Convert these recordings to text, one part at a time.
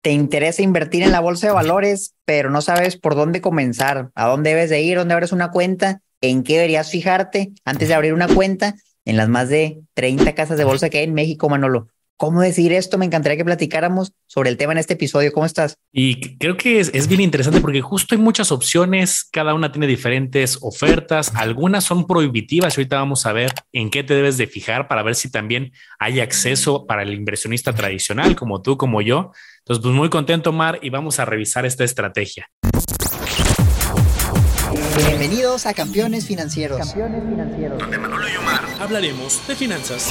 te interesa invertir en la bolsa de valores, pero no sabes por dónde comenzar, a dónde debes de ir, dónde abres una cuenta, en qué deberías fijarte antes de abrir una cuenta en las más de 30 casas de bolsa que hay en México, Manolo. ¿Cómo decir esto? Me encantaría que platicáramos sobre el tema en este episodio. ¿Cómo estás? Y creo que es, es, bien interesante porque justo hay muchas opciones, cada una tiene diferentes ofertas, algunas son prohibitivas. Ahorita vamos a ver en qué te debes de fijar para ver si también hay acceso para el inversionista tradicional como tú, como yo. Entonces, pues muy contento, Mar, y vamos a revisar esta estrategia. Bienvenidos a Campeones Financieros. Campeones Financieros. Donde Manolo y Omar hablaremos de finanzas.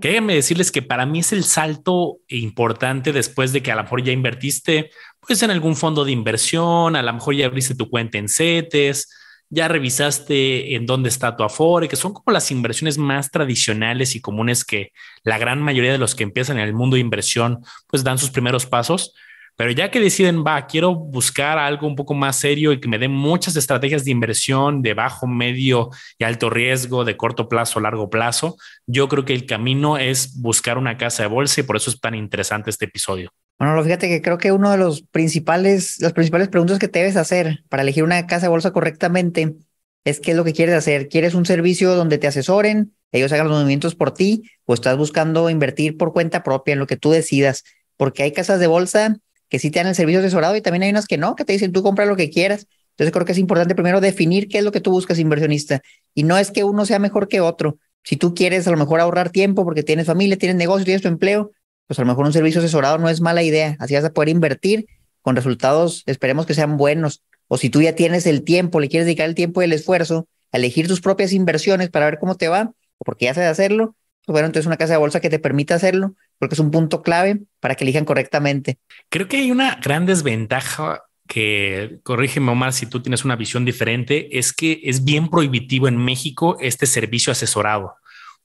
Déjenme decirles que para mí es el salto importante después de que a lo mejor ya invertiste pues en algún fondo de inversión, a lo mejor ya abriste tu cuenta en CETES, ya revisaste en dónde está tu Afore, que son como las inversiones más tradicionales y comunes que la gran mayoría de los que empiezan en el mundo de inversión pues dan sus primeros pasos. Pero ya que deciden, va, quiero buscar algo un poco más serio y que me dé muchas estrategias de inversión de bajo, medio y alto riesgo, de corto plazo, largo plazo, yo creo que el camino es buscar una casa de bolsa y por eso es tan interesante este episodio. Bueno, fíjate que creo que uno de los principales, las principales preguntas que te debes hacer para elegir una casa de bolsa correctamente es qué es lo que quieres hacer. ¿Quieres un servicio donde te asesoren, ellos hagan los movimientos por ti o estás buscando invertir por cuenta propia en lo que tú decidas? Porque hay casas de bolsa que sí te dan el servicio asesorado y también hay unas que no, que te dicen tú compra lo que quieras. Entonces creo que es importante primero definir qué es lo que tú buscas inversionista y no es que uno sea mejor que otro. Si tú quieres a lo mejor ahorrar tiempo porque tienes familia, tienes negocio, tienes tu empleo, pues a lo mejor un servicio asesorado no es mala idea. Así vas a poder invertir con resultados, esperemos que sean buenos. O si tú ya tienes el tiempo, le quieres dedicar el tiempo y el esfuerzo a elegir tus propias inversiones para ver cómo te va, o porque ya sabes hacerlo, bueno, entonces una casa de bolsa que te permita hacerlo, porque es un punto clave para que elijan correctamente. Creo que hay una gran desventaja que, corrígeme Omar, si tú tienes una visión diferente, es que es bien prohibitivo en México este servicio asesorado.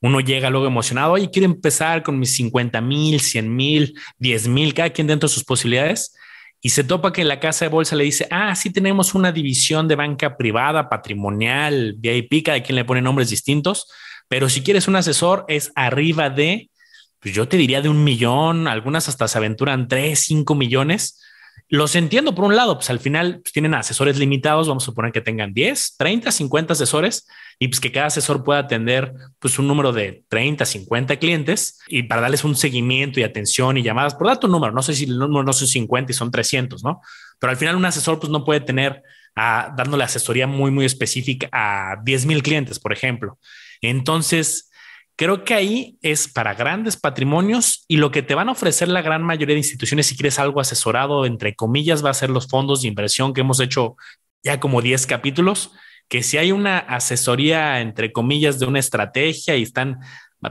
Uno llega luego emocionado, y quiero empezar con mis 50 mil, 100 mil, 10 mil, cada quien dentro de sus posibilidades. Y se topa que la casa de bolsa le dice, ah, sí tenemos una división de banca privada, patrimonial, VIP, cada quien le pone nombres distintos pero si quieres un asesor, es arriba de, pues yo te diría de un millón, algunas hasta se aventuran tres, cinco millones. Los entiendo por un lado, pues al final pues, tienen asesores limitados, vamos a suponer que tengan 10, 30, 50 asesores y pues que cada asesor pueda atender pues un número de 30, 50 clientes y para darles un seguimiento y atención y llamadas, por dato número, no sé si el número no son 50 y son 300, ¿no? Pero al final un asesor pues no puede tener a, dándole asesoría muy, muy específica a 10 mil clientes, por ejemplo. Entonces, creo que ahí es para grandes patrimonios y lo que te van a ofrecer la gran mayoría de instituciones, si quieres algo asesorado, entre comillas, va a ser los fondos de inversión que hemos hecho ya como 10 capítulos, que si hay una asesoría, entre comillas, de una estrategia y están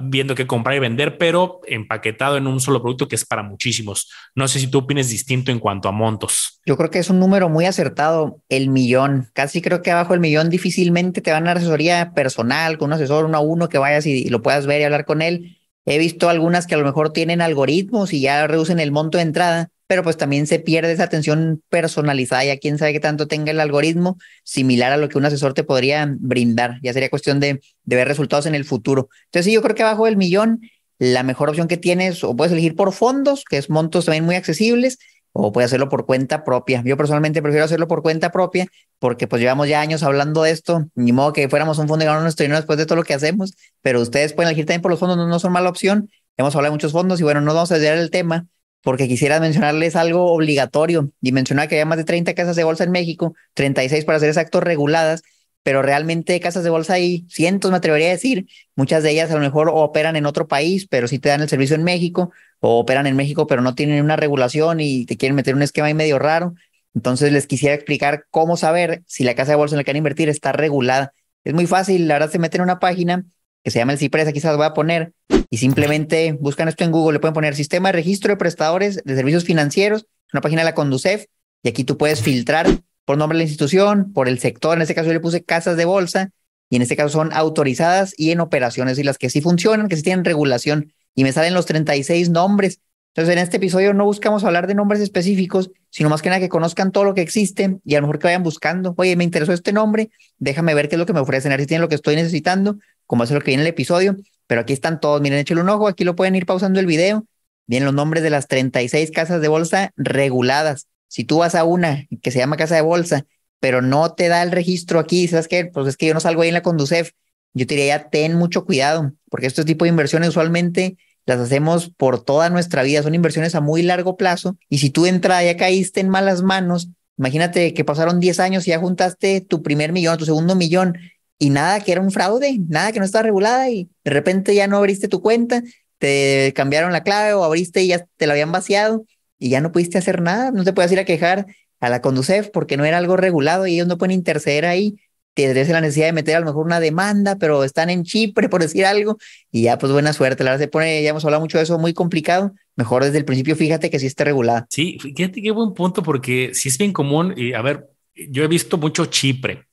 viendo qué comprar y vender, pero empaquetado en un solo producto que es para muchísimos. No sé si tú opinas distinto en cuanto a montos. Yo creo que es un número muy acertado, el millón. Casi creo que abajo del millón difícilmente te van a dar asesoría personal con un asesor uno a uno que vayas y lo puedas ver y hablar con él. He visto algunas que a lo mejor tienen algoritmos y ya reducen el monto de entrada, pero pues también se pierde esa atención personalizada. Ya quién sabe qué tanto tenga el algoritmo similar a lo que un asesor te podría brindar. Ya sería cuestión de, ver resultados en el futuro. Entonces, sí, yo creo que abajo del millón, la mejor opción que tienes, o puedes elegir por fondos, que es montos también muy accesibles, o puedes hacerlo por cuenta propia. Yo personalmente prefiero hacerlo por cuenta propia porque pues llevamos ya años hablando de esto, ni modo que fuéramos un fondo y ganamos nuestro dinero después de todo lo que hacemos, pero ustedes pueden elegir también por los fondos, no, no son mala opción. Hemos hablado de muchos fondos y bueno, no vamos a desviar el tema, porque quisiera mencionarles algo obligatorio y mencionar que hay más de 30 casas de bolsa en México, 36 para ser exactos reguladas, pero realmente casas de bolsa hay cientos, me atrevería a decir. Muchas de ellas a lo mejor operan en otro país, pero sí te dan el servicio en México, o operan en México, pero no tienen una regulación y te quieren meter un esquema ahí medio raro. Entonces les quisiera explicar cómo saber si la casa de bolsa en la que van a invertir está regulada. Es muy fácil, la verdad se meten en una página que se llama el CIPRES, aquí se las voy a poner, y simplemente buscan esto en Google, le pueden poner Sistema de Registro de Prestadores de Servicios Financieros, una página de la Conducef, y aquí tú puedes filtrar por nombre de la institución, por el sector, en este caso yo le puse casas de bolsa, y en este caso son autorizadas y en operaciones, y las que sí funcionan, que sí tienen regulación, y me salen los 36 nombres. Entonces, en este episodio no buscamos hablar de nombres específicos, sino más que nada que conozcan todo lo que existe y a lo mejor que vayan buscando. Oye, me interesó este nombre, déjame ver qué es lo que me ofrecen, a ver si tienen lo que estoy necesitando, como es lo que viene en el episodio. Pero aquí están todos, miren, échale un ojo, aquí lo pueden ir pausando el video. Vienen los nombres de las 36 casas de bolsa reguladas. Si tú vas a una que se llama casa de bolsa, pero no te da el registro aquí, ¿sabes qué? Pues es que yo no salgo ahí en la Conducef. Yo te diría, ten mucho cuidado, porque este tipo de inversiones usualmente las hacemos por toda nuestra vida, son inversiones a muy largo plazo. Y si tú entras ya caíste en malas manos, imagínate que pasaron 10 años y ya juntaste tu primer millón, tu segundo millón y nada que era un fraude, nada que no estaba regulada y de repente ya no abriste tu cuenta, te cambiaron la clave o abriste y ya te la habían vaciado y ya no pudiste hacer nada, no te puedes ir a quejar a la Conducef porque no era algo regulado y ellos no pueden interceder ahí tienes la necesidad de meter a lo mejor una demanda, pero están en Chipre, por decir algo, y ya pues buena suerte, la verdad se pone, ya hemos hablado mucho de eso, muy complicado, mejor desde el principio fíjate que sí esté regulada. Sí, fíjate qué buen punto, porque sí es bien común, y a ver, yo he visto mucho Chipre,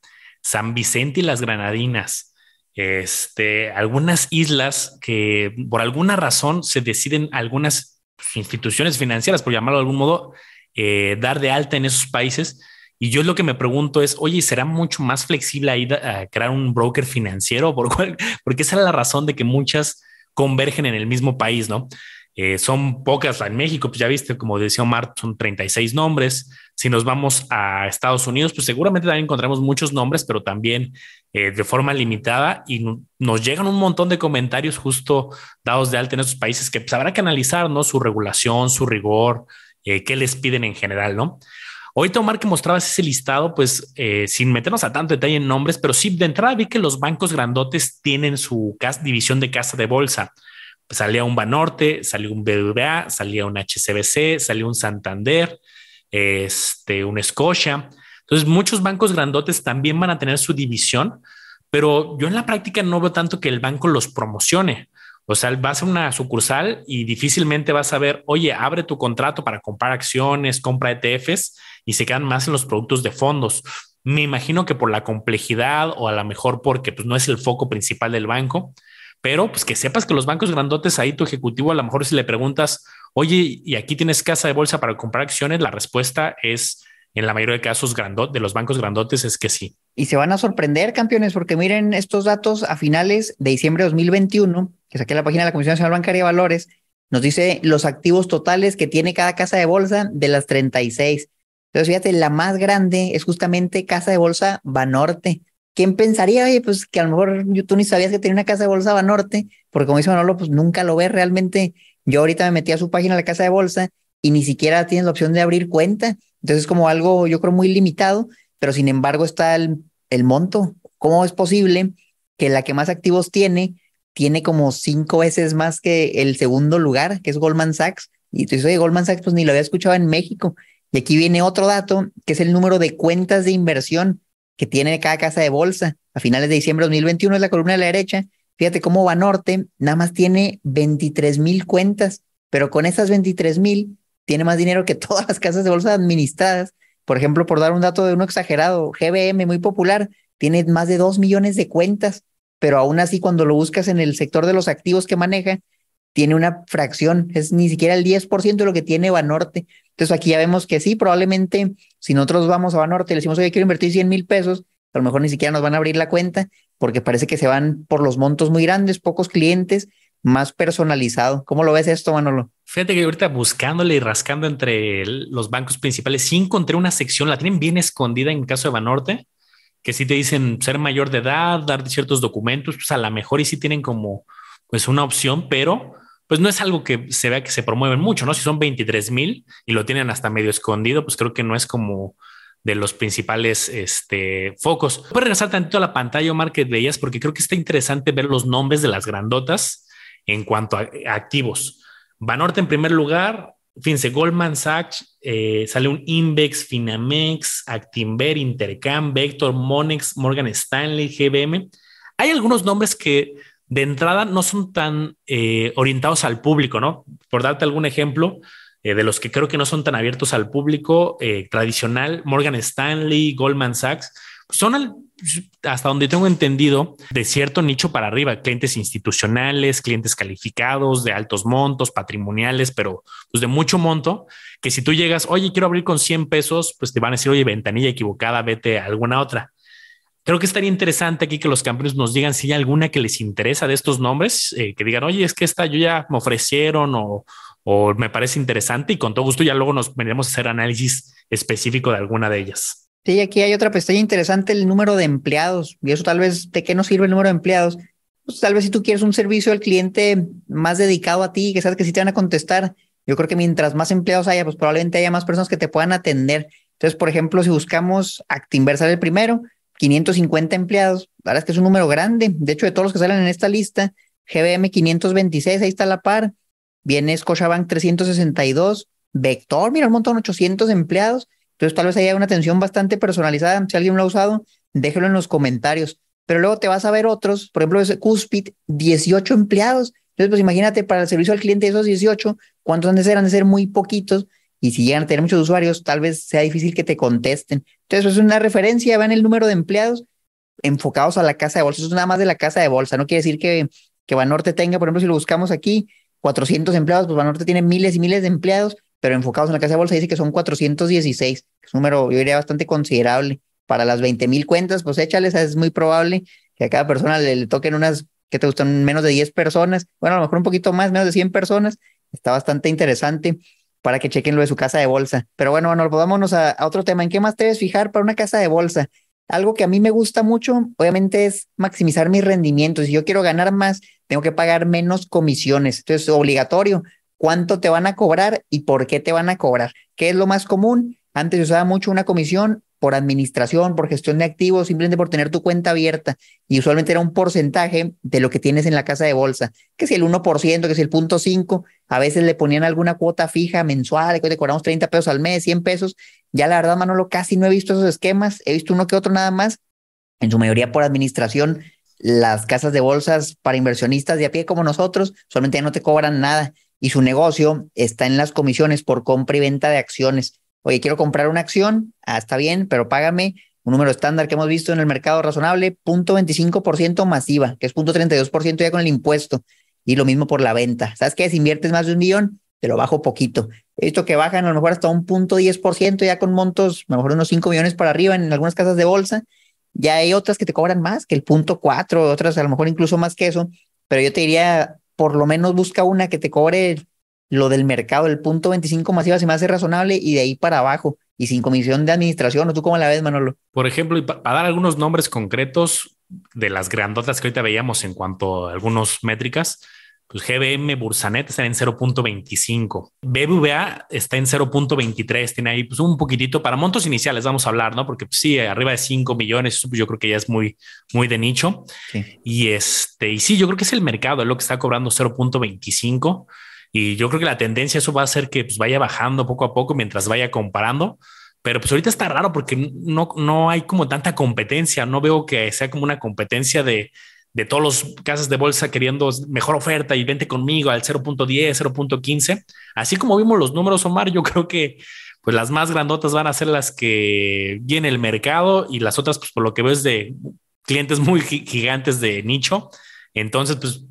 San Vicente y las Granadinas, este, algunas islas que por alguna razón se deciden algunas instituciones financieras, por llamarlo de algún modo, eh, dar de alta en esos países y yo lo que me pregunto es, oye, ¿será mucho más flexible ir a crear un broker financiero? ¿Por Porque esa es la razón de que muchas convergen en el mismo país, ¿no? Eh, son pocas en México, pues ya viste, como decía Omar, son 36 nombres. Si nos vamos a Estados Unidos, pues seguramente también encontramos muchos nombres, pero también eh, de forma limitada y nos llegan un montón de comentarios justo dados de alta en esos países que pues, habrá que analizar, ¿no? Su regulación, su rigor, eh, qué les piden en general, ¿no? Hoy Omar, que mostrabas ese listado, pues eh, sin meternos a tanto detalle en nombres, pero sí de entrada vi que los bancos grandotes tienen su división de casa de bolsa. Pues salía un Banorte, salió un BBVA, salía un HCBC, salió un Santander, este, un Scotia. Entonces, muchos bancos grandotes también van a tener su división, pero yo en la práctica no veo tanto que el banco los promocione. O sea, vas a una sucursal y difícilmente vas a ver, oye, abre tu contrato para comprar acciones, compra ETFs y se quedan más en los productos de fondos. Me imagino que por la complejidad o a lo mejor porque pues, no es el foco principal del banco, pero pues que sepas que los bancos grandotes ahí tu ejecutivo a lo mejor si le preguntas, oye, y aquí tienes casa de bolsa para comprar acciones, la respuesta es en la mayoría de casos de los bancos grandotes es que sí. Y se van a sorprender, campeones, porque miren estos datos a finales de diciembre de 2021, que saqué la página de la Comisión Nacional Bancaria de Valores, nos dice los activos totales que tiene cada casa de bolsa de las 36. Entonces, fíjate, la más grande es justamente Casa de Bolsa Banorte. ¿Quién pensaría, oye, pues que a lo mejor tú ni sabías que tenía una casa de bolsa Banorte? Porque como dice Manolo, pues nunca lo ves realmente. Yo ahorita me metí a su página, la casa de bolsa, y ni siquiera tienes la opción de abrir cuenta. Entonces es como algo, yo creo, muy limitado, pero sin embargo está el, el monto. ¿Cómo es posible que la que más activos tiene, tiene como cinco veces más que el segundo lugar, que es Goldman Sachs? Y tú dices, oye, Goldman Sachs, pues ni lo había escuchado en México. Y aquí viene otro dato, que es el número de cuentas de inversión que tiene cada casa de bolsa. A finales de diciembre de 2021 es la columna de la derecha. Fíjate cómo Banorte nada más tiene 23 mil cuentas, pero con esas 23 mil tiene más dinero que todas las casas de bolsa administradas. Por ejemplo, por dar un dato de uno exagerado, GBM, muy popular, tiene más de 2 millones de cuentas, pero aún así cuando lo buscas en el sector de los activos que maneja, tiene una fracción, es ni siquiera el 10% de lo que tiene Banorte. Entonces aquí ya vemos que sí, probablemente si nosotros vamos a Banorte y le decimos, oye, quiero invertir 100 mil pesos, a lo mejor ni siquiera nos van a abrir la cuenta porque parece que se van por los montos muy grandes, pocos clientes, más personalizado. ¿Cómo lo ves esto, Manolo? Fíjate que ahorita buscándole y rascando entre los bancos principales, sí encontré una sección, la tienen bien escondida en caso de Banorte, que sí te dicen ser mayor de edad, dar ciertos documentos, pues a lo mejor y sí tienen como pues una opción, pero pues no es algo que se vea que se promueven mucho, ¿no? Si son 23 mil y lo tienen hasta medio escondido, pues creo que no es como de los principales este, focos. Puedes regresar tantito a la pantalla, Omar, que veías, porque creo que está interesante ver los nombres de las grandotas en cuanto a activos. Banorte en primer lugar, fíjense, Goldman Sachs, eh, sale un Invex, Finamex, Actinver, Intercam, Vector, Monex, Morgan Stanley, GBM. Hay algunos nombres que de entrada no son tan eh, orientados al público, ¿no? Por darte algún ejemplo, eh, de los que creo que no son tan abiertos al público eh, tradicional, Morgan Stanley, Goldman Sachs, son hasta donde tengo entendido de cierto nicho para arriba, clientes institucionales, clientes calificados de altos montos, patrimoniales, pero pues de mucho monto, que si tú llegas, oye, quiero abrir con 100 pesos, pues te van a decir, oye, ventanilla equivocada, vete a alguna otra. Creo que estaría interesante aquí que los campeones nos digan si hay alguna que les interesa de estos nombres, eh, que digan, oye, es que esta yo ya me ofrecieron o, o me parece interesante y con todo gusto ya luego nos venimos a hacer análisis específico de alguna de ellas. Sí, aquí hay otra pestaña interesante, el número de empleados. Y eso tal vez, ¿de qué nos sirve el número de empleados? Pues tal vez si tú quieres un servicio al cliente más dedicado a ti, que sabes que sí te van a contestar, yo creo que mientras más empleados haya, pues probablemente haya más personas que te puedan atender. Entonces, por ejemplo, si buscamos Actinversal el primero, 550 empleados, la verdad es que es un número grande. De hecho, de todos los que salen en esta lista, GBM 526, ahí está la par. Viene Scotiabank 362, Vector, mira, un montón, 800 empleados. Entonces, tal vez haya una atención bastante personalizada. Si alguien lo ha usado, déjelo en los comentarios. Pero luego te vas a ver otros, por ejemplo, ese Cuspid, 18 empleados. Entonces, pues imagínate para el servicio al cliente esos 18, ¿cuántos han de ser? Han de ser muy poquitos. Y si llegan a tener muchos usuarios, tal vez sea difícil que te contesten. Entonces, pues, es una referencia, van el número de empleados enfocados a la casa de bolsa. Eso es nada más de la casa de bolsa. No quiere decir que, que Banorte tenga, por ejemplo, si lo buscamos aquí, 400 empleados, pues Banorte tiene miles y miles de empleados, pero enfocados en la casa de bolsa dice que son 416, que es un número, yo diría, bastante considerable. Para las 20 mil cuentas, pues échales, es muy probable que a cada persona le, toquen unas que te gustan menos de 10 personas, bueno, a lo mejor un poquito más, menos de 100 personas, está bastante interesante para que chequen lo de su casa de bolsa. Pero bueno, bueno, vámonos a, a otro tema. ¿En qué más te debes fijar para una casa de bolsa? Algo que a mí me gusta mucho, obviamente, es maximizar mis rendimientos. Si yo quiero ganar más, tengo que pagar menos comisiones. Entonces, es obligatorio cuánto te van a cobrar y por qué te van a cobrar. ¿Qué es lo más común? Antes usaba mucho una comisión por administración, por gestión de activos, simplemente por tener tu cuenta abierta. Y usualmente era un porcentaje de lo que tienes en la casa de bolsa, que si el 1%, que si el punto 5, a veces le ponían alguna cuota fija mensual, que te cobramos 30 pesos al mes, 100 pesos. Ya la verdad, Manolo, casi no he visto esos esquemas, he visto uno que otro nada más, en su mayoría por administración. Las casas de bolsas para inversionistas de a pie como nosotros, solamente ya no te cobran nada y su negocio está en las comisiones por compra y venta de acciones. Oye, quiero comprar una acción, ah, está bien, pero págame un número estándar que hemos visto en el mercado razonable, punto 25% masiva, que es punto 32% ya con el impuesto. Y lo mismo por la venta. ¿Sabes qué? Si inviertes más de un millón, te lo bajo poquito. He visto que bajan a lo mejor hasta un punto 10% ya con montos, a lo mejor unos 5 millones para arriba en algunas casas de bolsa. Ya hay otras que te cobran más que el punto 4, otras a lo mejor incluso más que eso. Pero yo te diría, por lo menos busca una que te cobre lo del mercado, el punto 25 masiva se me hace razonable y de ahí para abajo y sin comisión de administración. ¿O tú cómo la ves, Manolo? Por ejemplo, y para dar algunos nombres concretos de las grandotas que ahorita veíamos en cuanto a algunas métricas, pues GBM Bursanet está en 0.25. BBVA está en 0.23. Tiene ahí pues un poquitito para montos iniciales, vamos a hablar, ¿no? Porque pues, sí, arriba de 5 millones, yo creo que ya es muy, muy de nicho. Y este, y sí, yo creo que es el mercado, es lo que está cobrando 0.25. Y yo creo que la tendencia, eso va a hacer que pues, vaya bajando poco a poco mientras vaya comparando. Pero pues ahorita está raro porque no, no hay como tanta competencia. No veo que sea como una competencia de de todos los casas de bolsa queriendo mejor oferta y vente conmigo al 0.10, 0.15. Así como vimos los números, Omar, yo creo que pues las más grandotas van a ser las que viene el mercado y las otras, pues por lo que veo es de clientes muy gigantes de nicho. Entonces, pues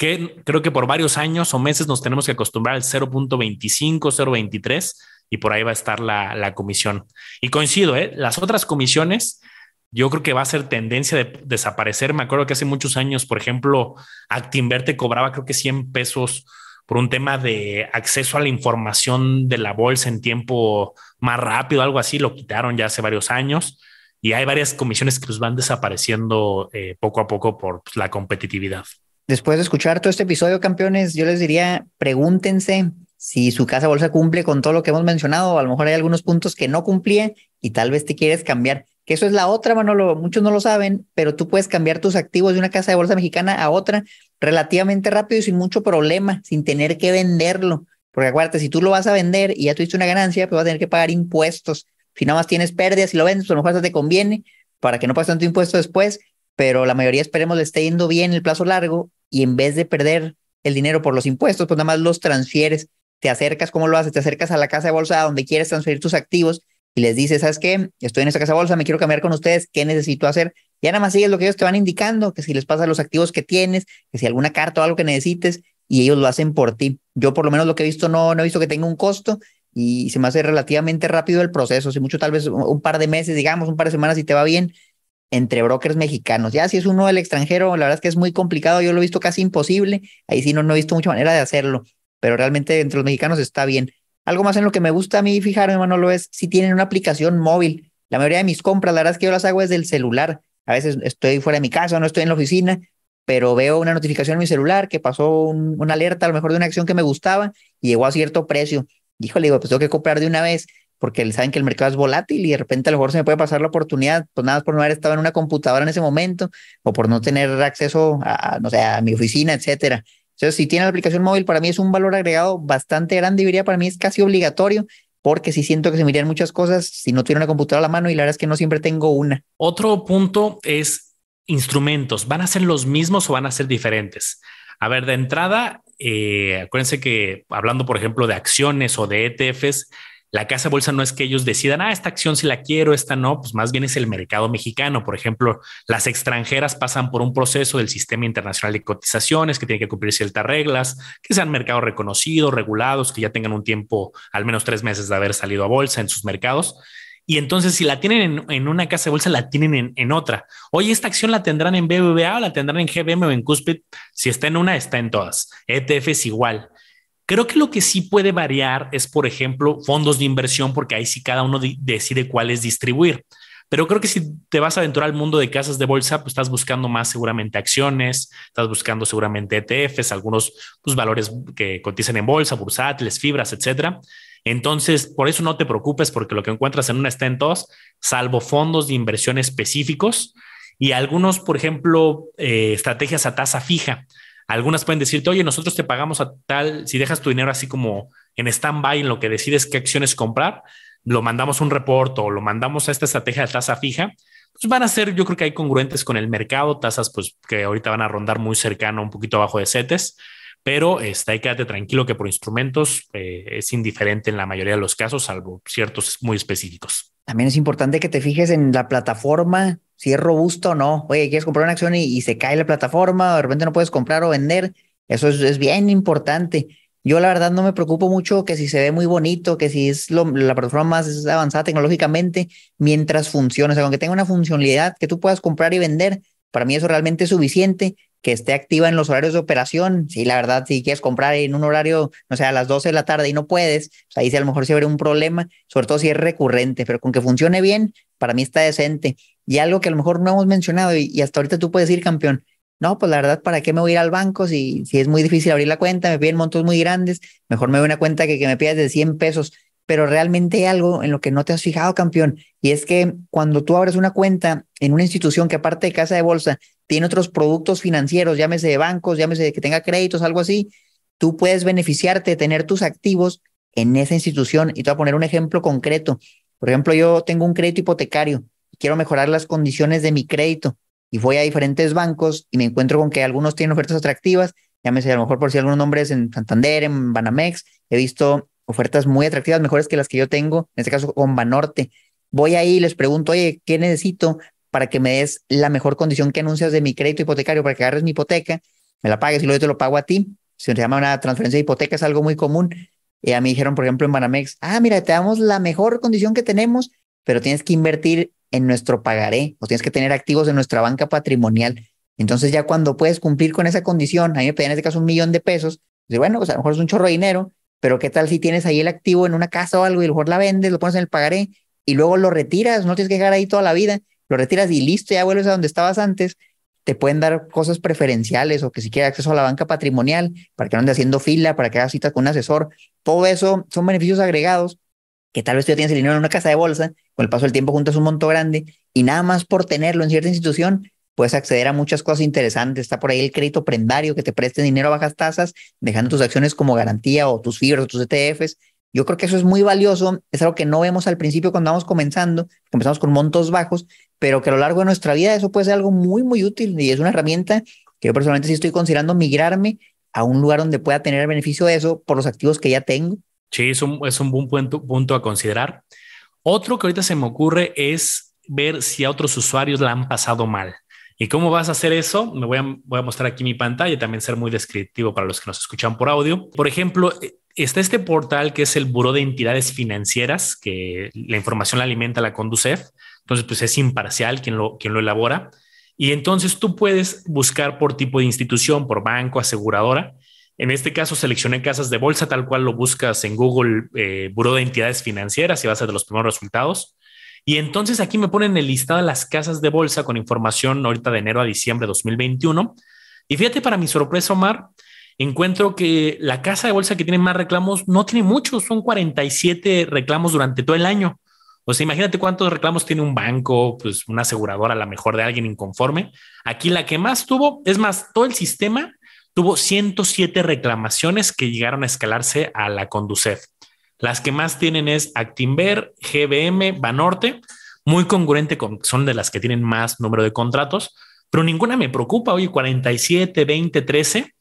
que creo que por varios años o meses nos tenemos que acostumbrar al 0.25, 0.23 y por ahí va a estar la, la comisión. Y coincido, ¿eh? las otras comisiones yo creo que va a ser tendencia de desaparecer. Me acuerdo que hace muchos años, por ejemplo, Actinver te cobraba creo que 100 pesos por un tema de acceso a la información de la bolsa en tiempo más rápido, algo así, lo quitaron ya hace varios años y hay varias comisiones que pues, van desapareciendo eh, poco a poco por pues, la competitividad. Después de escuchar todo este episodio, campeones, yo les diría, pregúntense si su casa bolsa cumple con todo lo que hemos mencionado, a lo mejor hay algunos puntos que no cumplía y tal vez te quieres cambiar que eso es la otra, Manolo, muchos no lo saben, pero tú puedes cambiar tus activos de una casa de bolsa mexicana a otra relativamente rápido y sin mucho problema, sin tener que venderlo. Porque acuérdate, si tú lo vas a vender y ya tuviste una ganancia, pues vas a tener que pagar impuestos. Si nada más tienes pérdidas y lo vendes, pues a lo mejor te conviene para que no pagues tanto impuesto después, pero la mayoría esperemos le esté yendo bien el plazo largo y en vez de perder el dinero por los impuestos, pues nada más los transfieres. te acercas, ¿cómo lo haces? Te acercas a la casa de bolsa donde quieres transferir tus activos y les dices, ¿sabes qué? Estoy en esta casa de bolsa, me quiero cambiar con ustedes, ¿qué necesito hacer? Ya nada más sigues lo que ellos te van indicando, que si les pasa los activos que tienes, que si alguna carta o algo que necesites, y ellos lo hacen por ti. Yo por lo menos lo que he visto no, no he visto que tenga un costo y se me hace relativamente rápido el proceso, si mucho tal vez un par de meses, digamos, un par de semanas y te va bien, entre brokers mexicanos. Ya si es uno del extranjero, la verdad es que es muy complicado, yo lo he visto casi imposible, ahí sí no, no he visto mucha manera de hacerlo, pero realmente entre los mexicanos está bien. Algo más en lo que me gusta a mí fijarme, Manolo, es si tienen una aplicación móvil. La mayoría de mis compras, la verdad es que yo las hago desde el celular. A veces estoy fuera de mi casa, no estoy en la oficina, pero veo una notificación en mi celular que pasó una alerta a lo mejor de una acción que me gustaba y llegó a cierto precio. Híjole, digo, pues tengo que comprar de una vez porque saben que el mercado es volátil y de repente a lo mejor se me puede pasar la oportunidad, pues nada por no haber estado en una computadora en ese momento o por no tener acceso a, no sé, a mi oficina, etcétera. Entonces, si tiene la aplicación móvil, para mí es un valor agregado bastante grande, diría, para mí es casi obligatorio, porque sí siento que se me irían muchas cosas si no tuviera una computadora a la mano y la verdad es que no siempre tengo una. Otro punto es instrumentos. ¿Van a ser los mismos o van a ser diferentes? A ver, de entrada, eh, acuérdense que hablando, por ejemplo, de acciones o de ETFs, la casa de bolsa no es que ellos decidan, ah, esta acción si la quiero, esta no, pues más bien es el mercado mexicano. Por ejemplo, las extranjeras pasan por un proceso del sistema internacional de cotizaciones que tiene que cumplir ciertas reglas, que sean mercados reconocidos, regulados, que ya tengan un tiempo, al menos tres meses de haber salido a bolsa en sus mercados. Y entonces, si la tienen en, una casa de bolsa, la tienen en, otra. Oye, esta acción la tendrán en BBVA o la tendrán en GBM o en Cuspid. Si está en una, está en todas. ETF es igual. Creo que lo que sí puede variar es, por ejemplo, fondos de inversión, porque ahí sí cada uno decide cuáles distribuir. Pero creo que si te vas a aventurar al mundo de casas de bolsa, pues estás buscando más seguramente acciones, estás buscando seguramente ETFs, algunos pues, valores que cotizan en bolsa, bursátiles, fibras, etcétera. Entonces, por eso no te preocupes, porque lo que encuentras en una está en todos, salvo fondos de inversión específicos y algunos, por ejemplo, eh, estrategias a tasa fija. Algunas pueden decirte, oye, nosotros te pagamos a tal, si dejas tu dinero así como en stand-by en lo que decides qué acciones comprar, lo mandamos un reporte o lo mandamos a esta estrategia de tasa fija, pues van a ser, yo creo que hay congruentes con el mercado, tasas pues que ahorita van a rondar muy cercano, un poquito abajo de CETES, pero está ahí quédate tranquilo que por instrumentos eh, es indiferente en la mayoría de los casos, salvo ciertos muy específicos. También es importante que te fijes en la plataforma, si es robusto o no. Oye, quieres comprar una acción y, se cae la plataforma, o de repente no puedes comprar o vender. Eso es, bien importante. Yo la verdad no me preocupo mucho que si se ve muy bonito, que si es la plataforma más avanzada tecnológicamente, mientras funcione, o sea, aunque tenga una funcionalidad que tú puedas comprar y vender, para mí eso realmente es suficiente, que esté activa en los horarios de operación. Sí, la verdad, si quieres comprar en un horario, no sé, a las 12 de la tarde y no puedes, pues ahí sí a lo mejor sí habrá un problema, sobre todo si es recurrente, pero con que funcione bien, para mí está decente. Y algo que a lo mejor no hemos mencionado y, hasta ahorita tú puedes ir campeón. No, pues la verdad, ¿para qué me voy a ir al banco si, si es muy difícil abrir la cuenta? Me piden montos muy grandes, mejor me doy una cuenta que, que me pidas de 100 pesos. Pero realmente hay algo en lo que no te has fijado, campeón, y es que cuando tú abres una cuenta en una institución que aparte de casa de bolsa tiene otros productos financieros, llámese de bancos, llámese que tenga créditos, algo así, tú puedes beneficiarte de tener tus activos en esa institución. Y te voy a poner un ejemplo concreto. Por ejemplo, yo tengo un crédito hipotecario quiero mejorar las condiciones de mi crédito y voy a diferentes bancos y me encuentro con que algunos tienen ofertas atractivas, llámese a lo mejor por si algunos nombres en Santander, en Banamex, he visto ofertas muy atractivas, mejores que las que yo tengo, en este caso con Banorte. Voy ahí y les pregunto, oye, ¿qué necesito para que me des la mejor condición que anuncias de mi crédito hipotecario, para que agarres mi hipoteca, me la pagues y luego yo te lo pago a ti? Se llama una transferencia de hipoteca, es algo muy común. Y a mí dijeron, por ejemplo, en Banamex, ah, mira, te damos la mejor condición que tenemos, pero tienes que invertir en nuestro pagaré o tienes que tener activos en nuestra banca patrimonial. Entonces ya cuando puedes cumplir con esa condición, a mí me pedían en este caso un millón de pesos, pues bueno, pues a lo mejor es un chorro de dinero, pero ¿qué tal si tienes ahí el activo en una casa o algo y a lo mejor la vendes, lo pones en el pagaré y luego lo retiras, no tienes que dejar ahí toda la vida, lo retiras y listo, ya vuelves a donde estabas antes, te pueden dar cosas preferenciales o que si quieres acceso a la banca patrimonial para que no andes haciendo fila, para que hagas citas con un asesor. Todo eso son beneficios agregados que tal vez tú ya tienes el dinero en una casa de bolsa, con el paso del tiempo juntas un monto grande y nada más por tenerlo en cierta institución, puedes acceder a muchas cosas interesantes. Está por ahí el crédito prendario que te preste dinero a bajas tasas, dejando tus acciones como garantía o tus fibras o tus ETFs. Yo creo que eso es muy valioso, es algo que no vemos al principio cuando vamos comenzando, empezamos con montos bajos, pero que a lo largo de nuestra vida eso puede ser algo muy, muy útil y es una herramienta que yo personalmente sí estoy considerando migrarme a un lugar donde pueda tener el beneficio de eso por los activos que ya tengo. Sí, es un, es un buen punto, a considerar. Otro que ahorita se me ocurre es ver si a otros usuarios la han pasado mal. ¿Y cómo vas a hacer eso? Me voy a, voy a mostrar aquí mi pantalla y también ser muy descriptivo para los que nos escuchan por audio. Por ejemplo, está este portal que es el Buró de Entidades Financieras, que la información la alimenta la Conducef. Entonces, pues es imparcial quien lo, quien lo elabora. Y entonces tú puedes buscar por tipo de institución, por banco, aseguradora. En este caso seleccioné casas de bolsa, tal cual lo buscas en Google, eh, Buró de Entidades Financieras y vas a de los primeros resultados. Y entonces aquí me ponen el listado de las casas de bolsa con información ahorita de enero a diciembre de 2021. Y fíjate, para mi sorpresa, Omar, encuentro que la casa de bolsa que tiene más reclamos no tiene muchos, son 47 reclamos durante todo el año. O sea, imagínate cuántos reclamos tiene un banco, pues una aseguradora, a la mejor de alguien inconforme. Aquí la que más tuvo, es más, todo el sistema tuvo 107 reclamaciones que llegaron a escalarse a la Conducef. Las que más tienen es Actimber, GBM, Banorte, muy congruente con, son de las que tienen más número de contratos, pero ninguna me preocupa. Oye, 47, 20, 13.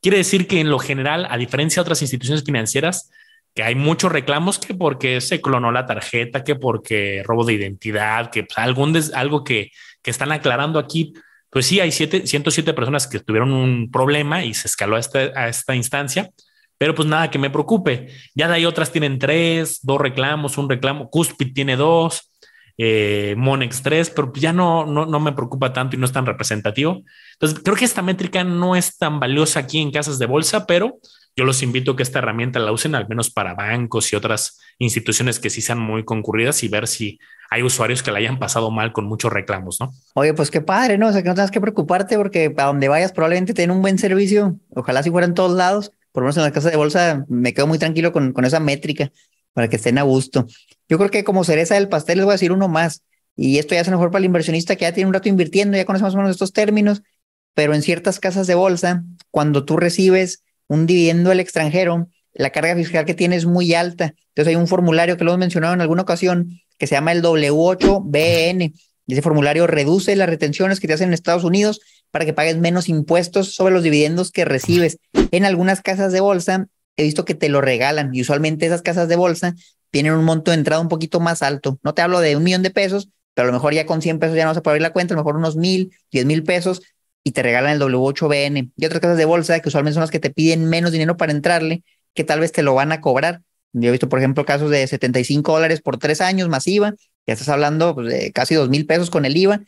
Quiere decir que en lo general, a diferencia de otras instituciones financieras, que hay muchos reclamos que porque se clonó la tarjeta, que porque robo de identidad, que pues, algún algo que, que, están aclarando aquí. Pues sí, hay siete, 107 personas que tuvieron un problema y se escaló a esta, a esta instancia, pero pues nada que me preocupe. Ya de ahí otras tienen tres, dos reclamos, un reclamo, Cuspid tiene dos, eh, Monex tres, pero ya no, no, no me preocupa tanto y no es tan representativo. Entonces, creo que esta métrica no es tan valiosa aquí en casas de bolsa, pero yo los invito a que esta herramienta la usen al menos para bancos y otras instituciones que sí sean muy concurridas y ver si hay usuarios que la hayan pasado mal con muchos reclamos, ¿no? Oye, pues qué padre, ¿no? O sea, que no tengas que preocuparte porque a donde vayas probablemente tienen un buen servicio. Ojalá si fuera en todos lados por lo menos en la casa de bolsa, me quedo muy tranquilo con, con esa métrica para que estén a gusto. Yo creo que como cereza del pastel les voy a decir uno más, y esto ya es mejor para el inversionista que ya tiene un rato invirtiendo, ya conoce más o menos estos términos, pero en ciertas casas de bolsa, cuando tú recibes un dividendo del extranjero, la carga fiscal que tiene es muy alta. Entonces hay un formulario que lo hemos mencionado en alguna ocasión que se llama el W8BN. Ese formulario reduce las retenciones que te hacen en Estados Unidos para que pagues menos impuestos sobre los dividendos que recibes. En algunas casas de bolsa he visto que te lo regalan y usualmente esas casas de bolsa tienen un monto de entrada un poquito más alto. No te hablo de un millón de pesos, pero a lo mejor ya con 100 pesos ya no vas a poder abrir la cuenta, a lo mejor unos mil, diez mil pesos y te regalan el W8BN. Y otras casas de bolsa que usualmente son las que te piden menos dinero para entrarle, que tal vez te lo van a cobrar. Yo he visto, por ejemplo, casos de 75 dólares por tres años masiva, ya estás hablando pues, de casi dos mil pesos con el IVA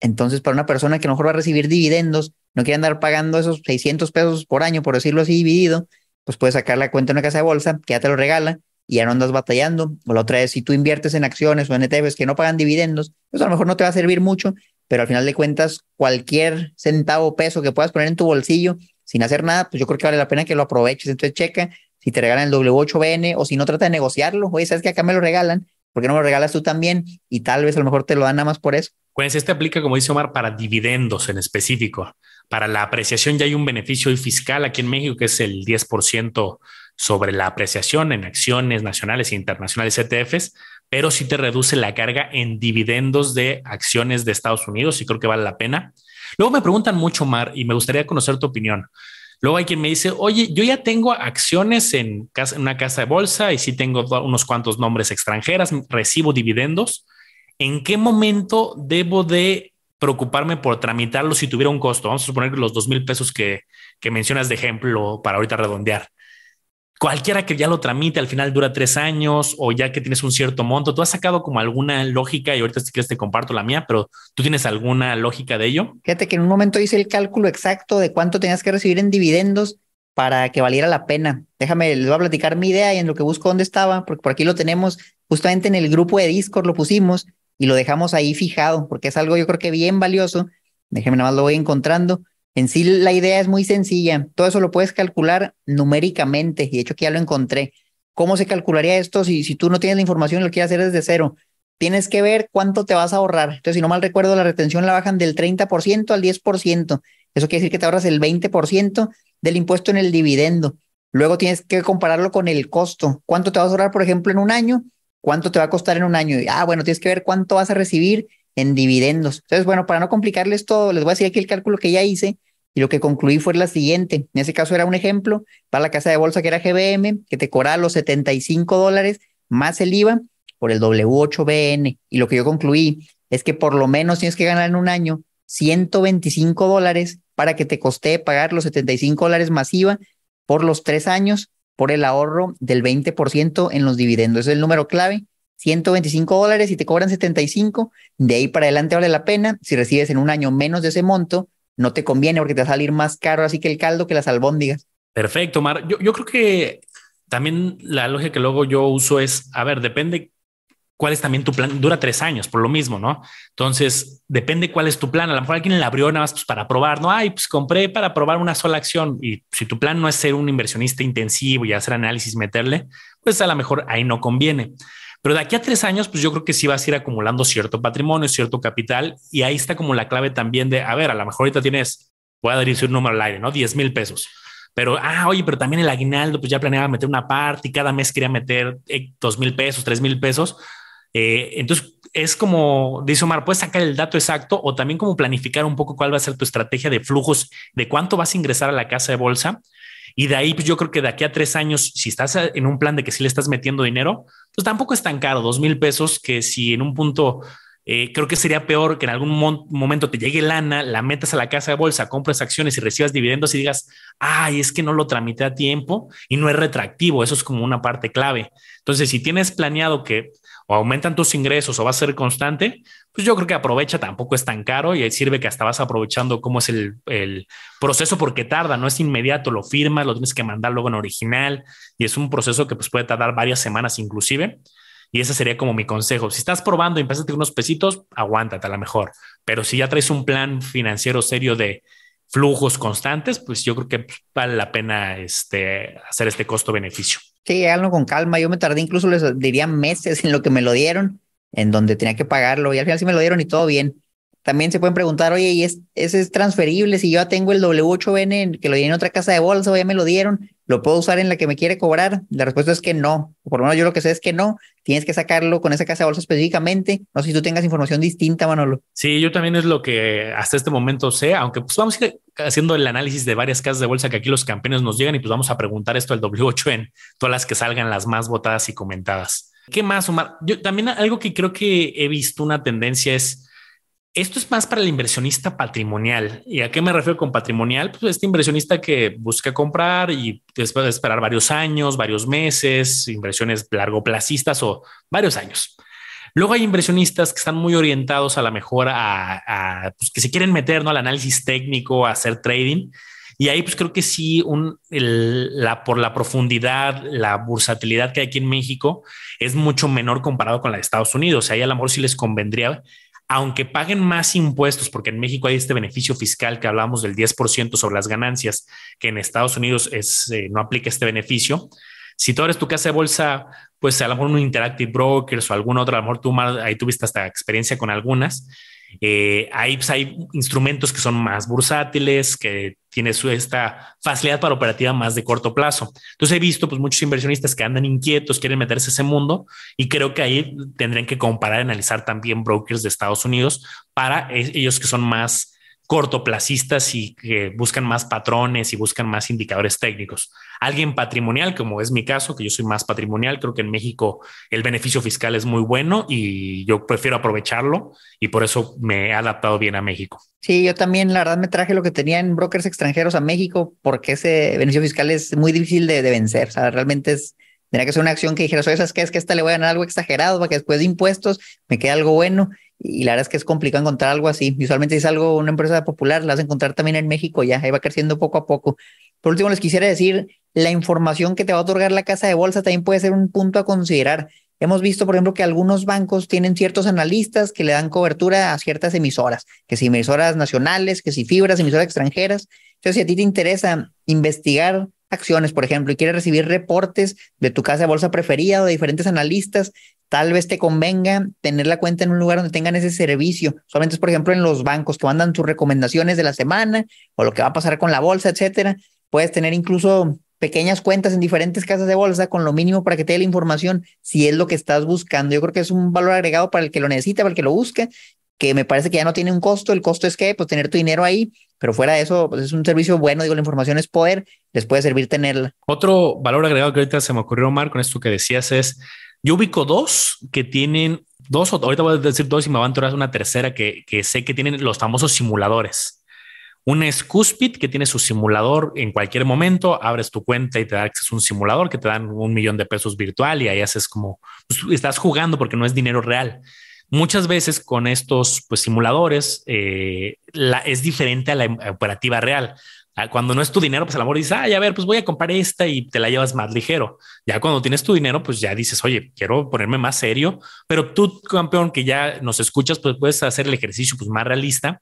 entonces, para una persona que a lo mejor va a recibir dividendos, no quiere andar pagando esos 600 pesos por año, por decirlo así, dividido, pues puedes sacar la cuenta en una casa de bolsa que ya te lo regala y ya no andas batallando. O la otra es, si tú inviertes en acciones o en ETFs que no pagan dividendos, pues a lo mejor no te va a servir mucho, pero al final de cuentas, cualquier centavo peso que puedas poner en tu bolsillo sin hacer nada, pues yo creo que vale la pena que lo aproveches. Entonces, checa si te regalan el W8BN o si no, trata de negociarlo. Oye, sabes que acá me lo regalan, ¿por qué no me lo regalas tú también? Y tal vez a lo mejor te lo dan nada más por eso. Pues este aplica, como dice Omar, para dividendos en específico. Para la apreciación ya hay un beneficio fiscal aquí en México que es el 10% sobre la apreciación en acciones nacionales e internacionales ETFs, pero sí te reduce la carga en dividendos de acciones de Estados Unidos y creo que vale la pena. Luego me preguntan mucho, Omar, y me gustaría conocer tu opinión. Luego hay quien me dice, oye, yo ya tengo acciones en, una casa de bolsa y sí tengo unos cuantos nombres extranjeras, recibo dividendos ¿en qué momento debo de preocuparme por tramitarlo si tuviera un costo? Vamos a suponer los dos mil pesos que mencionas de ejemplo para ahorita redondear. Cualquiera que ya lo tramite al final dura tres años o ya que tienes un cierto monto, tú has sacado como alguna lógica y ahorita si quieres te comparto la mía, pero tú tienes alguna lógica de ello. Fíjate que en un momento hice el cálculo exacto de cuánto tenías que recibir en dividendos para que valiera la pena. Déjame, les voy a platicar mi idea y en lo que busco dónde estaba, porque por aquí lo tenemos justamente en el grupo de Discord, lo pusimos y lo dejamos ahí fijado, porque es algo yo creo que bien valioso. Déjeme nada más lo voy encontrando. En sí la idea es muy sencilla. Todo eso lo puedes calcular numéricamente y de hecho que ya lo encontré. ¿Cómo se calcularía esto si, tú no tienes la información y lo quieres hacer desde cero? Tienes que ver cuánto te vas a ahorrar. Entonces, si no mal recuerdo, la retención la bajan del 30% al 10%. Eso quiere decir que te ahorras el 20% del impuesto en el dividendo. Luego tienes que compararlo con el costo. ¿Cuánto te vas a ahorrar, por ejemplo, en un año? ¿Cuánto te va a costar en un año? ah, bueno, tienes que ver cuánto vas a recibir en dividendos. Entonces, bueno, para no complicarles todo, les voy a decir aquí el cálculo que ya hice y lo que concluí fue la siguiente. En ese caso era un ejemplo para la casa de bolsa que era GBM, que te cobraba los 75 dólares más el IVA por el W8BN. Y lo que yo concluí es que por lo menos tienes que ganar en un año 125 dólares para que te coste pagar los 75 dólares más IVA por los tres años por el ahorro del 20% en los dividendos. Ese es el número clave. 125 dólares y te cobran 75. De ahí para adelante vale la pena. Si recibes en un año menos de ese monto, no te conviene porque te va a salir más caro así que el caldo que las albóndigas. Perfecto, Mar. Yo, yo creo que también la lógica que luego yo uso es, a ver, depende cuál es también tu plan. Dura tres años por lo mismo, ¿no? Entonces, depende cuál es tu plan. A lo mejor alguien la abrió nada más pues, para probar, ¿no? Ay, pues compré para probar una sola acción. Y si tu plan no es ser un inversionista intensivo y hacer análisis, meterle, pues a lo mejor ahí no conviene. Pero de aquí a tres años, pues yo creo que sí vas a ir acumulando cierto patrimonio, cierto capital. Y ahí está como la clave también de, a ver, a lo mejor ahorita tienes, voy a decir un número al aire, ¿no? 10 mil pesos. Pero, ah, oye, pero también el aguinaldo, pues ya planeaba meter una parte y cada mes quería meter eh, dos mil pesos, tres mil pesos. Eh, entonces, es como dice Omar, puedes sacar el dato exacto o también como planificar un poco cuál va a ser tu estrategia de flujos, de cuánto vas a ingresar a la casa de bolsa. Y de ahí, pues yo creo que de aquí a tres años, si estás en un plan de que sí le estás metiendo dinero, pues tampoco es tan caro, dos mil pesos, que si en un punto eh, creo que sería peor que en algún momento te llegue lana, la metas a la casa de bolsa, compras acciones y recibas dividendos y digas, ay, es que no lo tramité a tiempo y no es retractivo. Eso es como una parte clave. Entonces, si tienes planeado que o aumentan tus ingresos o va a ser constante, pues yo creo que aprovecha, tampoco es tan caro y sirve que hasta vas aprovechando cómo es el, proceso porque tarda, no es inmediato, lo firmas, lo tienes que mandar luego en original y es un proceso que pues puede tardar varias semanas inclusive. Y ese sería como mi consejo. Si estás probando y empezaste unos pesitos, aguántate a lo mejor. Pero si ya traes un plan financiero serio de flujos constantes, pues yo creo que vale la pena este, hacer este costo-beneficio. Sí, háganlo con calma. Yo me tardé incluso, les diría meses en lo que me lo dieron, en donde tenía que pagarlo y al final sí me lo dieron y todo bien. También se pueden preguntar, oye, ¿y es, ese es transferible? Si yo ya tengo el W8N que lo di en otra casa de bolsa o ya me lo dieron, ¿lo puedo usar en la que me quiere cobrar? La respuesta es que no. Por lo menos yo lo que sé es que no. Tienes que sacarlo con esa casa de bolsa específicamente. No sé si tú tengas información distinta, Manolo. Sí, yo también es lo que hasta este momento sé, aunque pues vamos a ir haciendo el análisis de varias casas de bolsa que aquí los campeones nos llegan y pues vamos a preguntar esto al W8N, todas las que salgan las más votadas y comentadas. ¿Qué más, Omar? Yo también algo que creo que he visto una tendencia es esto es más para el inversionista patrimonial. ¿Y a qué me refiero con patrimonial? Pues este inversionista que busca comprar y después de esperar varios años, varios meses, inversiones largoplacistas o varios años. Luego hay inversionistas que están muy orientados a la mejora, a, pues, que se quieren meter ¿no? al análisis técnico, a hacer trading. Y ahí pues creo que sí, un, la, por la profundidad, la bursatilidad que hay aquí en México es mucho menor comparado con la de Estados Unidos. Ahí a lo mejor sí les convendría aunque paguen más impuestos, porque en México hay este beneficio fiscal que hablamos del 10% sobre las ganancias, que en Estados Unidos eh, no aplica este beneficio. Si tú eres tu casa de bolsa, pues a lo mejor un Interactive Brokers o algún otro, a lo mejor tú ahí tuviste hasta experiencia con algunas, eh, hay, pues, hay instrumentos que son más bursátiles, que tienen su, esta facilidad para operativa más de corto plazo. Entonces he visto pues, muchos inversionistas que andan inquietos, quieren meterse a ese mundo y creo que ahí tendrían que comparar analizar también brokers de Estados Unidos para e-, ellos que son más cortoplacistas y que buscan más patrones y buscan más indicadores técnicos. Alguien patrimonial, como es mi caso, que yo soy más patrimonial, creo que en México el beneficio fiscal es muy bueno y yo prefiero aprovecharlo y por eso me he adaptado bien a México. Sí, yo también, la verdad, me traje lo que tenía en brokers extranjeros a México porque ese beneficio fiscal es muy difícil de, vencer. O sea, realmente es, Tendría que ser una acción que dijera, ¿sabes qué? Es que esta le voy a ganar algo exagerado para que después de impuestos me quede algo bueno y la verdad es que es complicado encontrar algo así. Usualmente es algo, una empresa popular, la vas a encontrar también en México ya, ahí va creciendo poco a poco. Por último, les quisiera decir, la información que te va a otorgar la casa de bolsa también puede ser un punto a considerar. Hemos visto, por ejemplo, que algunos bancos tienen ciertos analistas que le dan cobertura a ciertas emisoras, que si emisoras nacionales, que si fibras, emisoras extranjeras. Entonces, si a ti te interesa investigar acciones, por ejemplo, y quieres recibir reportes de tu casa de bolsa preferida o de diferentes analistas, tal vez te convenga tener la cuenta en un lugar donde tengan ese servicio. Solamente es, por ejemplo, en los bancos que mandan tus recomendaciones de la semana o lo que va a pasar con la bolsa, etcétera. Puedes tener incluso pequeñas cuentas en diferentes casas de bolsa con lo mínimo para que te dé la información si es lo que estás buscando. Yo creo que es un valor agregado para el que lo necesita, para el que lo busca que me parece que ya no tiene un costo. El costo es que, pues, tener tu dinero ahí, pero fuera de eso, pues, es un servicio bueno. Digo, la información es poder, les puede servir tenerla. Otro valor agregado que ahorita se me ocurrió, Omar, con esto que decías es, yo ubico dos que tienen, dos, ahorita voy a decir dos y me van a entrar una tercera que, que sé que tienen los famosos simuladores. Una es Cuspid, que tiene su simulador en cualquier momento, abres tu cuenta y te da acceso a un simulador que te dan un millón de pesos virtual y ahí haces como, pues, estás jugando porque no es dinero real. Muchas veces con estos pues, simuladores eh, es diferente a la operativa real. Ah, cuando no es tu dinero, pues a lo mejor dices, ay, a ver, pues voy a comprar esta y te la llevas más ligero. Ya cuando tienes tu dinero, pues ya dices, oye, quiero ponerme más serio, pero tú, campeón, que ya nos escuchas, pues puedes hacer el ejercicio pues, más realista.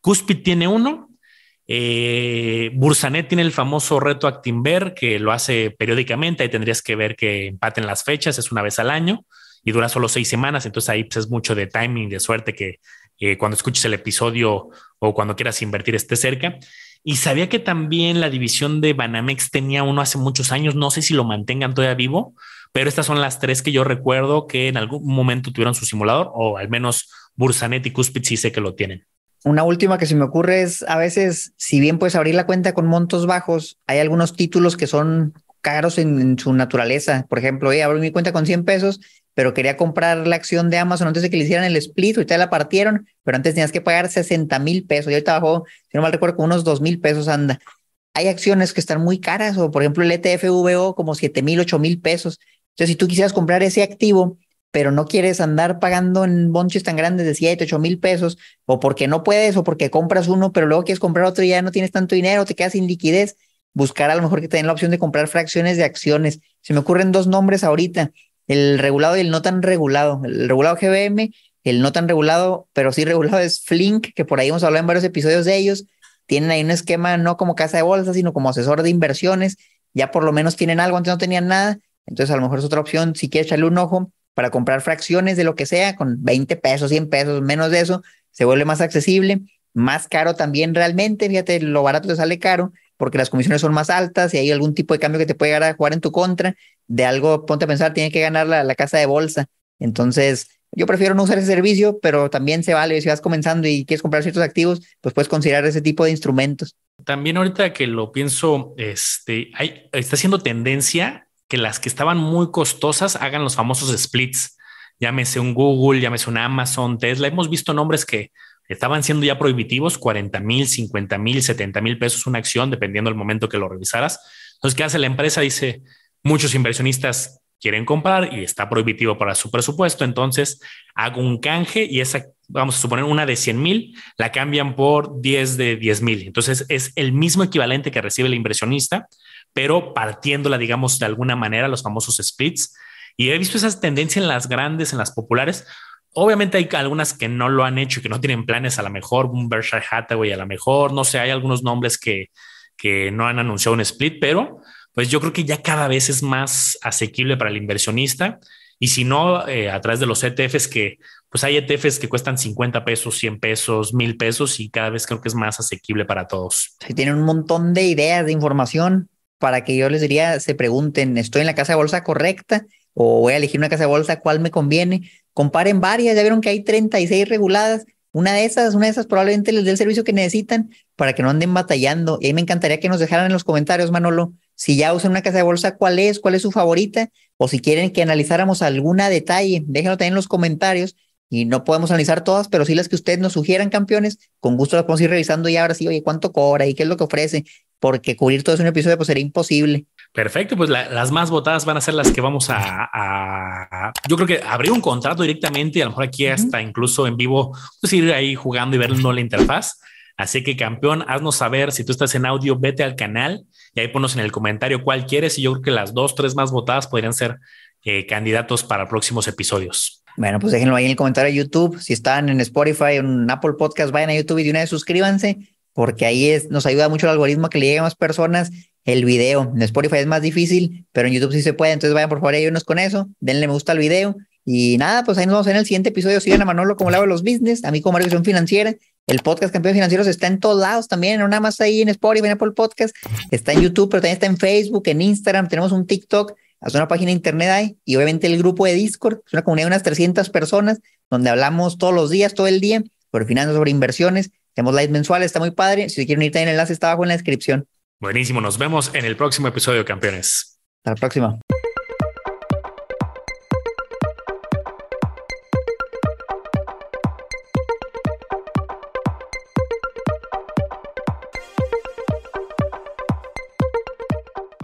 Cuspid tiene uno, eh, Bursanet tiene el famoso reto Actimber que lo hace periódicamente. Ahí tendrías que ver que empaten las fechas, es una vez al año y dura solo seis semanas. Entonces ahí pues, es mucho de timing, de suerte que eh, cuando escuches el episodio o cuando quieras invertir esté cerca. Y sabía que también la división de Banamex tenía uno hace muchos años. No sé si lo mantengan todavía vivo, pero estas son las tres que yo recuerdo que en algún momento tuvieron su simulador, o al menos Bursanet y Cuspid sí sé que lo tienen. Una última que se me ocurre es a veces, si bien puedes abrir la cuenta con montos bajos, hay algunos títulos que son caros en, su naturaleza. Por ejemplo, oye, abro mi cuenta con 100 pesos, pero quería comprar la acción de Amazon antes de que le hicieran el split, ahorita la partieron, pero antes tenías que pagar 60 mil pesos y ahorita bajó, si no mal recuerdo, con unos 2 mil pesos anda. Hay acciones que están muy caras, o por ejemplo el ETFVO como 7 mil, 8 mil pesos. Entonces, si tú quisieras comprar ese activo, pero no quieres andar pagando en bonches tan grandes de 7, 8 mil pesos, o porque no puedes, o porque compras uno, pero luego quieres comprar otro y ya no tienes tanto dinero, te quedas sin liquidez, buscar a lo mejor que te la opción de comprar fracciones de acciones. Se me ocurren dos nombres ahorita, el regulado y el no tan regulado. El regulado GBM, el no tan regulado, pero sí regulado es Flink, que por ahí hemos hablado en varios episodios de ellos. Tienen ahí un esquema no como casa de bolsa, sino como asesor de inversiones. Ya por lo menos tienen algo, antes no tenían nada. Entonces a lo mejor es otra opción si quieres echarle un ojo para comprar fracciones de lo que sea, con 20 pesos, 100 pesos, menos de eso, se vuelve más accesible, más caro también realmente, fíjate, lo barato te sale caro porque las comisiones son más altas y hay algún tipo de cambio que te puede llegar a jugar en tu contra, de algo, ponte a pensar, tiene que ganar la, la casa de bolsa. Entonces, yo prefiero no usar ese servicio, pero también se vale. Si vas comenzando y quieres comprar ciertos activos, pues puedes considerar ese tipo de instrumentos. También ahorita que lo pienso, este, hay, está haciendo tendencia que las que estaban muy costosas hagan los famosos splits. Llámese un Google, llámese un Amazon, Tesla. Hemos visto nombres que estaban siendo ya prohibitivos, 40 mil, 50 mil, 70 mil pesos una acción, dependiendo del momento que lo revisaras. Entonces, ¿qué hace la empresa? Dice, muchos inversionistas quieren comprar y está prohibitivo para su presupuesto, entonces hago un canje y esa, vamos a suponer una de 100 mil, la cambian por 10 de 10 mil. Entonces es el mismo equivalente que recibe el inversionista, pero partiéndola, digamos, de alguna manera, los famosos splits. Y he visto esas tendencias en las grandes, en las populares. Obviamente hay algunas que no lo han hecho que no tienen planes, a lo mejor un Berkshire Hathaway, a lo mejor, no sé, hay algunos nombres que, que no han anunciado un split, pero pues yo creo que ya cada vez es más asequible para el inversionista. Y si no, eh, a través de los ETFs que, pues hay ETFs que cuestan 50 pesos, 100 pesos, 1000 pesos y cada vez creo que es más asequible para todos. Sí, tienen un montón de ideas, de información para que yo les diría, se pregunten, ¿estoy en la casa de bolsa correcta? ¿O voy a elegir una casa de bolsa? ¿Cuál me conviene? Comparen varias, ya vieron que hay 36 reguladas. Una de esas, una de esas probablemente les dé el servicio que necesitan para que no anden batallando. Y me encantaría que nos dejaran en los comentarios, Manolo, si ya usan una casa de bolsa, ¿cuál es? ¿Cuál es su favorita? O si quieren que analizáramos alguna detalle, déjenlo también en los comentarios y no podemos analizar todas, pero sí las que ustedes nos sugieran, campeones, con gusto las podemos ir revisando y ahora sí, oye, ¿cuánto cobra y qué es lo que ofrece? Porque cubrir todo eso en un episodio pues sería imposible. Perfecto, pues las más votadas van a ser las que vamos a, yo creo que abrir un contrato directamente, a lo mejor aquí hasta incluso en vivo, pues ir ahí jugando y ver la interfaz. Así que campeón, haznos saber si tú estás en audio, vete al canal y ahí ponos en el comentario cuál quieres y yo creo que las dos, tres más votadas podrían ser eh, candidatos para próximos episodios. Bueno, pues déjenlo ahí en el comentario de YouTube. Si están en Spotify, en Apple Podcast, vayan a YouTube y de una vez suscríbanse, porque ahí es, nos ayuda mucho el algoritmo a que le llegue a más personas el video. En Spotify es más difícil, pero en YouTube sí se puede. Entonces vayan por favor ayúdenos con eso. Denle me gusta al video. Y nada, pues ahí nos vemos en el siguiente episodio. Sigan a Manolo como lado de los business, a mí como Marvisión Financiera. El podcast Campeones Financieros está en todos lados también, no nada más ahí en Spotify, en Apple Podcast. Está en YouTube, pero también está en Facebook, en Instagram. Tenemos un TikTok hasta una página de internet hay y obviamente el grupo de Discord, es una comunidad de unas 300 personas donde hablamos todos los días, todo el día, sobre finanzas, sobre inversiones. Tenemos live mensuales, está muy padre. Si quieren ir, también el enlace está abajo en la descripción. Buenísimo, nos vemos en el próximo episodio, campeones. Hasta la próxima.